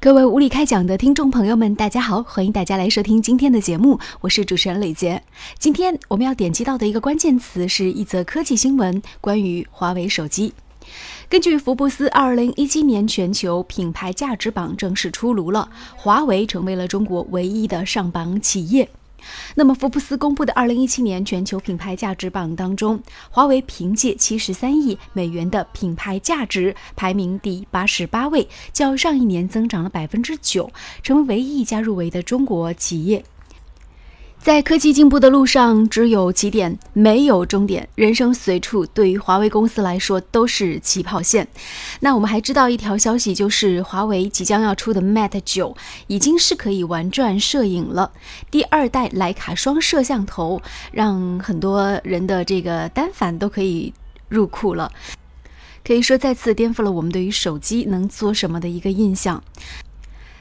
各位无理开讲的听众朋友们，大家好，欢迎大家来收听今天的节目，我是主持人李杰。今天我们要点击到的一个关键词是一则科技新闻，关于华为手机。根据福布斯二零一七年全球品牌价值榜正式出炉了，华为成为了中国唯一的上榜企业。那么，福布斯公布的2017年全球品牌价值榜当中，华为凭借73亿美元的品牌价值排名第八十八位，较上一年增长了百分之九，成为唯一一家入围的中国企业。在科技进步的路上，只有起点，没有终点。人生随处，对于华为公司来说都是起跑线。那我们还知道一条消息，就是华为即将要出的 Mate 九已经是可以玩转摄影了。第二代徕卡双摄像头，让很多人的这个单反都可以入库了。可以说，再次颠覆了我们对于手机能做什么的一个印象。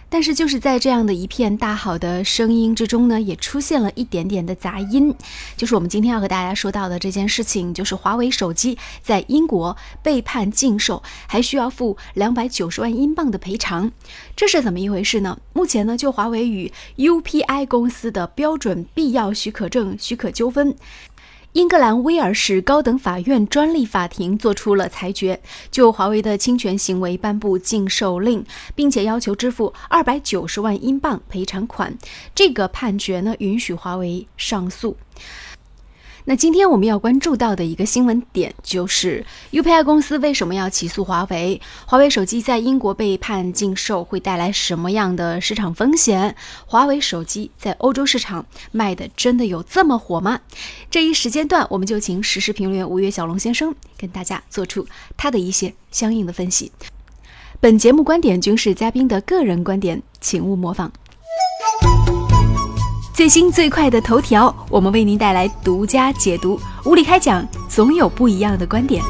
但是就是在这样的一片大好的声音之中呢，也出现了一点点的杂音，就是我们今天要和大家说到的这件事情，就是华为手机在英国被判禁售，还需要付两百九十万英镑的赔偿，这是怎么一回事呢？目前呢，就华为与 UPI 公司的标准必要许可证许可纠纷。英格兰威尔士高等法院专利法庭作出了裁决，就华为的侵权行为颁布禁售令，并且要求支付二百九十万英镑赔偿款。这个判决呢，允许华为上诉。那今天我们要关注到的一个新闻点就是 UPI 公司为什么要起诉华为？华为手机在英国被判禁售会带来什么样的市场风险？华为手机在欧洲市场卖的真的有这么火吗？这一时间段，我们就请时事评论员吴越小龙先生跟大家做出他的一些相应的分析。本节目观点均是嘉宾的个人观点，请勿模仿。最新最快的头条，我们为您带来独家解读。无理开讲，总有不一样的观点。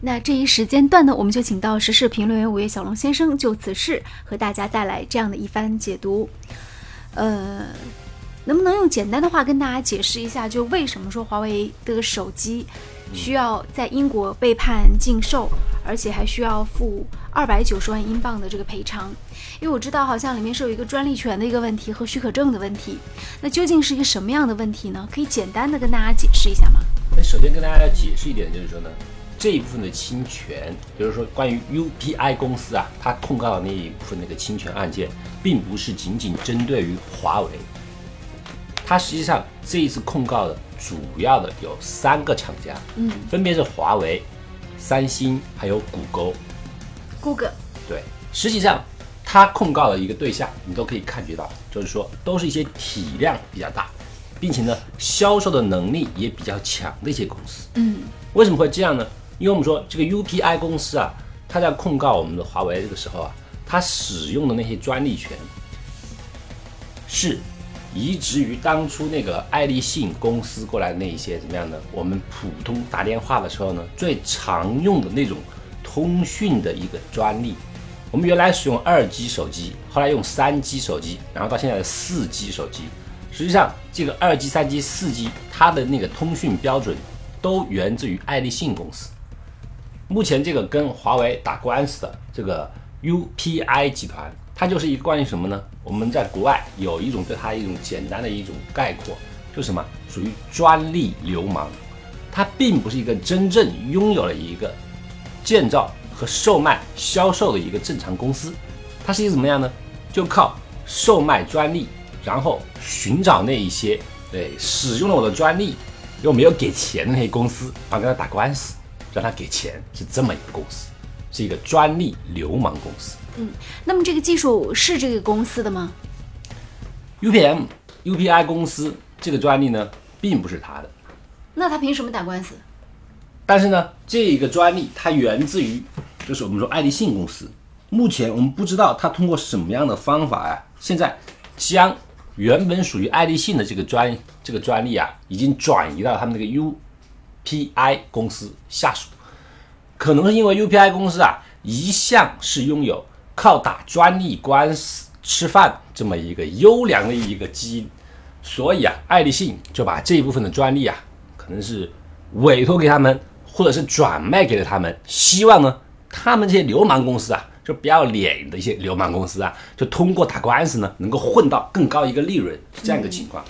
那这一时间段呢，我们就请到时事评论员五月小龙先生就此事和大家带来这样的一番解读。呃，能不能用简单的话跟大家解释一下，就为什么说华为的手机需要在英国被判禁售？而且还需要付二百九十万英镑的这个赔偿，因为我知道好像里面是有一个专利权的一个问题和许可证的问题，那究竟是一个什么样的问题呢？可以简单的跟大家解释一下吗？那首先跟大家要解释一点，就是说呢，这一部分的侵权，比如说关于 UPI 公司啊，它控告的那一部分那个侵权案件，并不是仅仅针对于华为，它实际上这一次控告的主要的有三个厂家，嗯，分别是华为。三星还有谷歌，Google 对，实际上它控告的一个对象，你都可以感觉到，就是说都是一些体量比较大，并且呢销售的能力也比较强的一些公司。嗯，为什么会这样呢？因为我们说这个 UPI 公司啊，它在控告我们的华为这个时候啊，它使用的那些专利权是。移植于当初那个爱立信公司过来的那一些怎么样呢？我们普通打电话的时候呢，最常用的那种通讯的一个专利。我们原来使用二 G 手机，后来用三 G 手机，然后到现在的四 G 手机。实际上，这个二 G、三 G、四 G 它的那个通讯标准都源自于爱立信公司。目前这个跟华为打官司的这个 UPI 集团。它就是一个关于什么呢？我们在国外有一种对它一种简单的一种概括，就什么属于专利流氓。它并不是一个真正拥有了一个建造和售卖、销售的一个正常公司。它是一个怎么样呢？就靠售卖专利，然后寻找那一些对使用了我的专利又没有给钱的那些公司，然后跟他打官司，让他给钱，是这么一个公司，是一个专利流氓公司。嗯，那么这个技术是这个公司的吗？UPM、UPI 公司这个专利呢，并不是他的。那他凭什么打官司？但是呢，这个专利它源自于，就是我们说爱立信公司。目前我们不知道他通过什么样的方法呀，现在将原本属于爱立信的这个专这个专利啊，已经转移到他们那个 UPI 公司下属。可能是因为 UPI 公司啊，一向是拥有。靠打专利官司吃饭这么一个优良的一个基因，所以啊，爱立信就把这一部分的专利啊，可能是委托给他们，或者是转卖给了他们，希望呢，他们这些流氓公司啊，就不要脸的一些流氓公司啊，就通过打官司呢，能够混到更高一个利润，这样一个情况。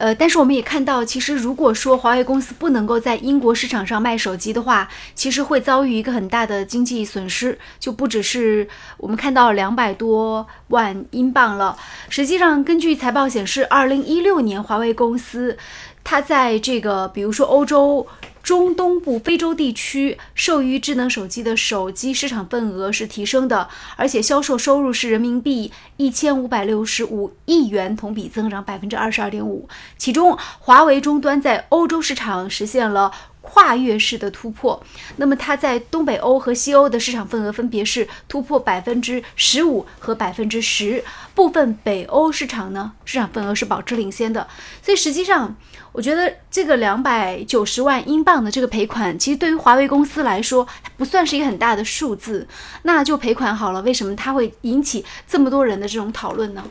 呃，但是我们也看到，其实如果说华为公司不能够在英国市场上卖手机的话，其实会遭遇一个很大的经济损失，就不只是我们看到两百多万英镑了。实际上，根据财报显示，二零一六年华为公司它在这个比如说欧洲。中东部非洲地区授予智能手机的手机市场份额是提升的，而且销售收入是人民币一千五百六十五亿元，同比增长百分之二十二点五。其中，华为终端在欧洲市场实现了。跨越式的突破，那么它在东北欧和西欧的市场份额分别是突破百分之十五和百分之十，部分北欧市场呢市场份额是保持领先的。所以实际上，我觉得这个两百九十万英镑的这个赔款，其实对于华为公司来说不算是一个很大的数字。那就赔款好了，为什么它会引起这么多人的这种讨论呢？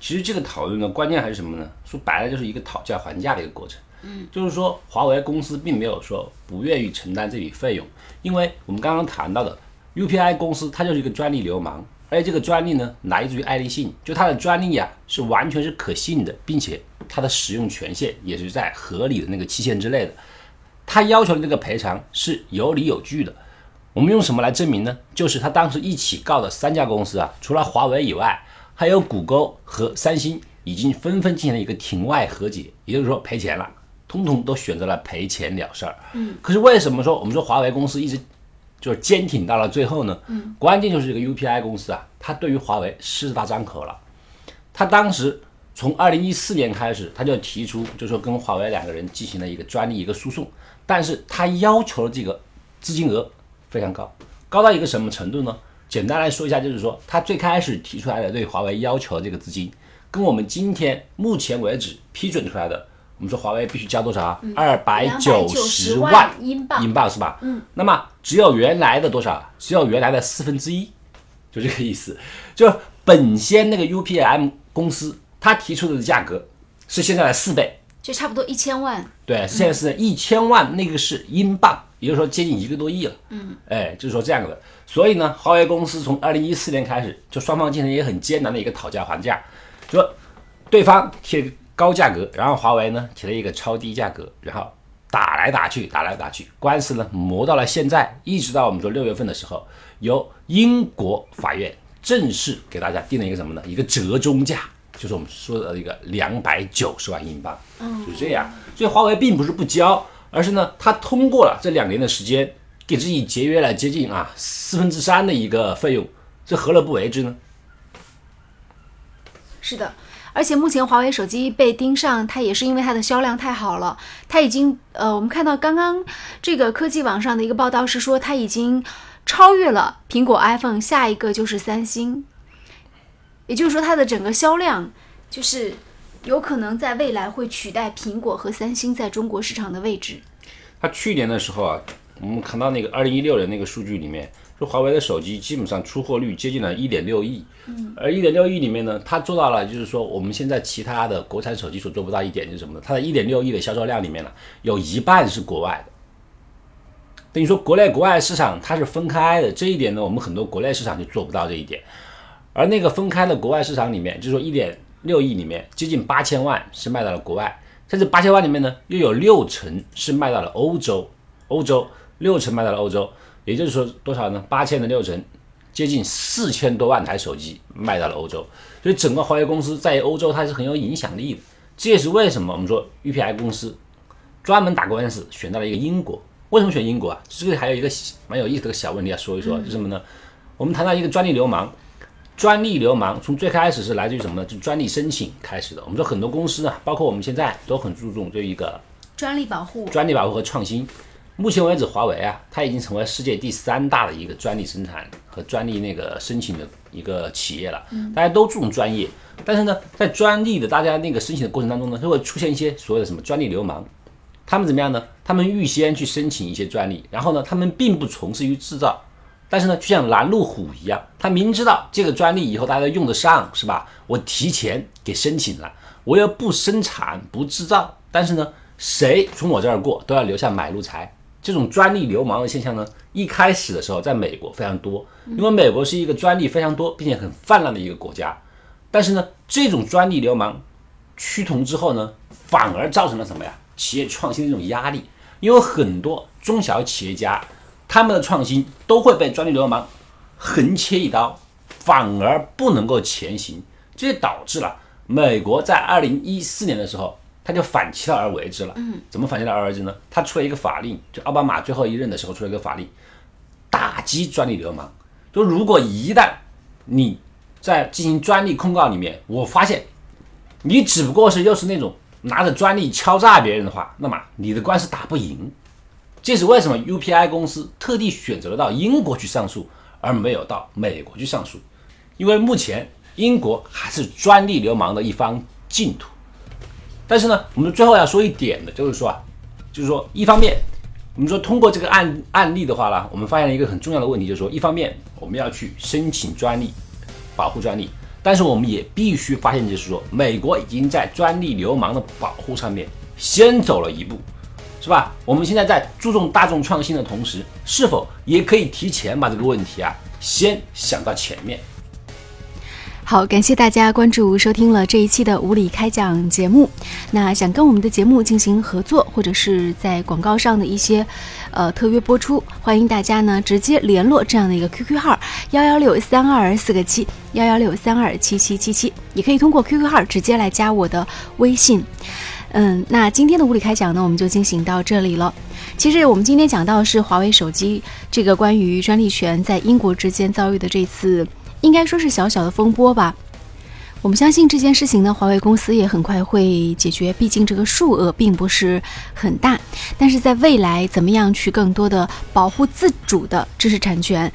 其实这个讨论呢，关键还是什么呢？说白了就是一个讨价还价的一个过程。嗯，就是说华为公司并没有说不愿意承担这笔费用，因为我们刚刚谈到的 UPI 公司，它就是一个专利流氓，而且这个专利呢来自于爱立信，就它的专利呀是完全是可信的，并且它的使用权限也是在合理的那个期限之内的，他要求的这个赔偿是有理有据的。我们用什么来证明呢？就是他当时一起告的三家公司啊，除了华为以外，还有谷歌和三星，已经纷纷进行了一个庭外和解，也就是说赔钱了。通通都选择了赔钱了事儿。嗯，可是为什么说我们说华为公司一直就是坚挺到了最后呢？嗯，关键就是这个 UPI 公司啊，它对于华为狮子大张口了。他当时从二零一四年开始，他就提出，就说跟华为两个人进行了一个专利一个诉讼，但是他要求的这个资金额非常高，高到一个什么程度呢？简单来说一下，就是说他最开始提出来的对华为要求的这个资金，跟我们今天目前为止批准出来的。我们说华为必须交多少啊？二百九十万英镑，英镑是吧？嗯。那么只有原来的多少？只有原来的四分之一，就这个意思。就本先那个 UPM 公司，他提出的价格是现在的四倍，就差不多一千万。对，现在是一千万，那个是英镑，也就是说接近一个多亿了。嗯。哎，就是说这样的。所以呢，华为公司从二零一四年开始，就双方进行一个很艰难的一个讨价还价，就说对方提。高价格，然后华为呢提了一个超低价格，然后打来打去，打来打去，官司呢磨到了现在，一直到我们说六月份的时候，由英国法院正式给大家定了一个什么呢？一个折中价，就是我们说的一个两百九十万英镑，嗯，就是这样。所以华为并不是不交，而是呢，他通过了这两年的时间，给自己节约了接近啊四分之三的一个费用，这何乐不为之呢？是的。而且目前华为手机被盯上，它也是因为它的销量太好了。它已经，呃，我们看到刚刚这个科技网上的一个报道是说，它已经超越了苹果 iPhone，下一个就是三星。也就是说，它的整个销量就是有可能在未来会取代苹果和三星在中国市场的位置。它去年的时候啊，我们看到那个二零一六年那个数据里面。就华为的手机基本上出货率接近了一点六亿，嗯，而一点六亿里面呢，它做到了，就是说我们现在其他的国产手机所做不到一点就是什么呢？它的一点六亿的销售量里面呢，有一半是国外的，等于说国内国外市场它是分开的，这一点呢，我们很多国内市场就做不到这一点，而那个分开的国外市场里面，就是说一点六亿里面接近八千万是卖到了国外，在这八千万里面呢，又有六成是卖到了欧洲，欧洲六成卖到了欧洲。也就是说多少呢？八千的六成，接近四千多万台手机卖到了欧洲，所以整个华为公司在欧洲它是很有影响力的。这也是为什么我们说 UPI 公司专门打官司选到了一个英国。为什么选英国啊？这个还有一个蛮有意思的小问题要说一说，是什么呢？我们谈到一个专利流氓，专利流氓从最开始是来自于什么呢？就专利申请开始的。我们说很多公司呢，包括我们现在都很注重这一个专利保护、专利保护和创新。目前为止，华为啊，它已经成为世界第三大的一个专利生产和专利那个申请的一个企业了。大家都注重专业，但是呢，在专利的大家那个申请的过程当中呢，就会出现一些所谓的什么专利流氓。他们怎么样呢？他们预先去申请一些专利，然后呢，他们并不从事于制造，但是呢，就像拦路虎一样，他明知道这个专利以后大家用得上，是吧？我提前给申请了，我又不生产不制造，但是呢，谁从我这儿过都要留下买路财。这种专利流氓的现象呢，一开始的时候在美国非常多，因为美国是一个专利非常多并且很泛滥的一个国家。但是呢，这种专利流氓趋同之后呢，反而造成了什么呀？企业创新的一种压力，因为很多中小企业家他们的创新都会被专利流氓横切一刀，反而不能够前行，这就导致了美国在二零一四年的时候。他就反其道而为之了。嗯，怎么反其道而为之呢？他出了一个法令，就奥巴马最后一任的时候出了一个法令，打击专利流氓。就如果一旦你在进行专利控告里面，我发现你只不过是又是那种拿着专利敲诈别人的话，那么你的官司打不赢。这是为什么 UPI 公司特地选择了到英国去上诉，而没有到美国去上诉？因为目前英国还是专利流氓的一方净土。但是呢，我们最后要说一点的，就是说啊，就是说，一方面，我们说通过这个案案例的话呢，我们发现了一个很重要的问题，就是说，一方面我们要去申请专利，保护专利，但是我们也必须发现，就是说，美国已经在专利流氓的保护上面先走了一步，是吧？我们现在在注重大众创新的同时，是否也可以提前把这个问题啊，先想到前面？好，感谢大家关注收听了这一期的无理开讲节目。那想跟我们的节目进行合作，或者是在广告上的一些呃特约播出，欢迎大家呢直接联络这样的一个 QQ 号幺幺六三二四个七幺幺六三二七七七七，也可以通过 QQ 号直接来加我的微信。嗯，那今天的无理开讲呢，我们就进行到这里了。其实我们今天讲到是华为手机这个关于专利权在英国之间遭遇的这次。应该说是小小的风波吧。我们相信这件事情呢，华为公司也很快会解决。毕竟这个数额并不是很大，但是在未来怎么样去更多的保护自主的知识产权？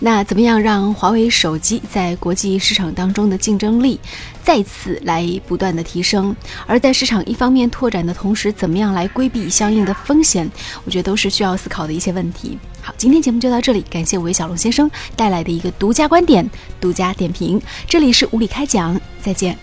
那怎么样让华为手机在国际市场当中的竞争力再次来不断的提升？而在市场一方面拓展的同时，怎么样来规避相应的风险？我觉得都是需要思考的一些问题。好，今天节目就到这里，感谢韦小龙先生带来的一个独家观点、独家点评。这里是无理开讲，再见。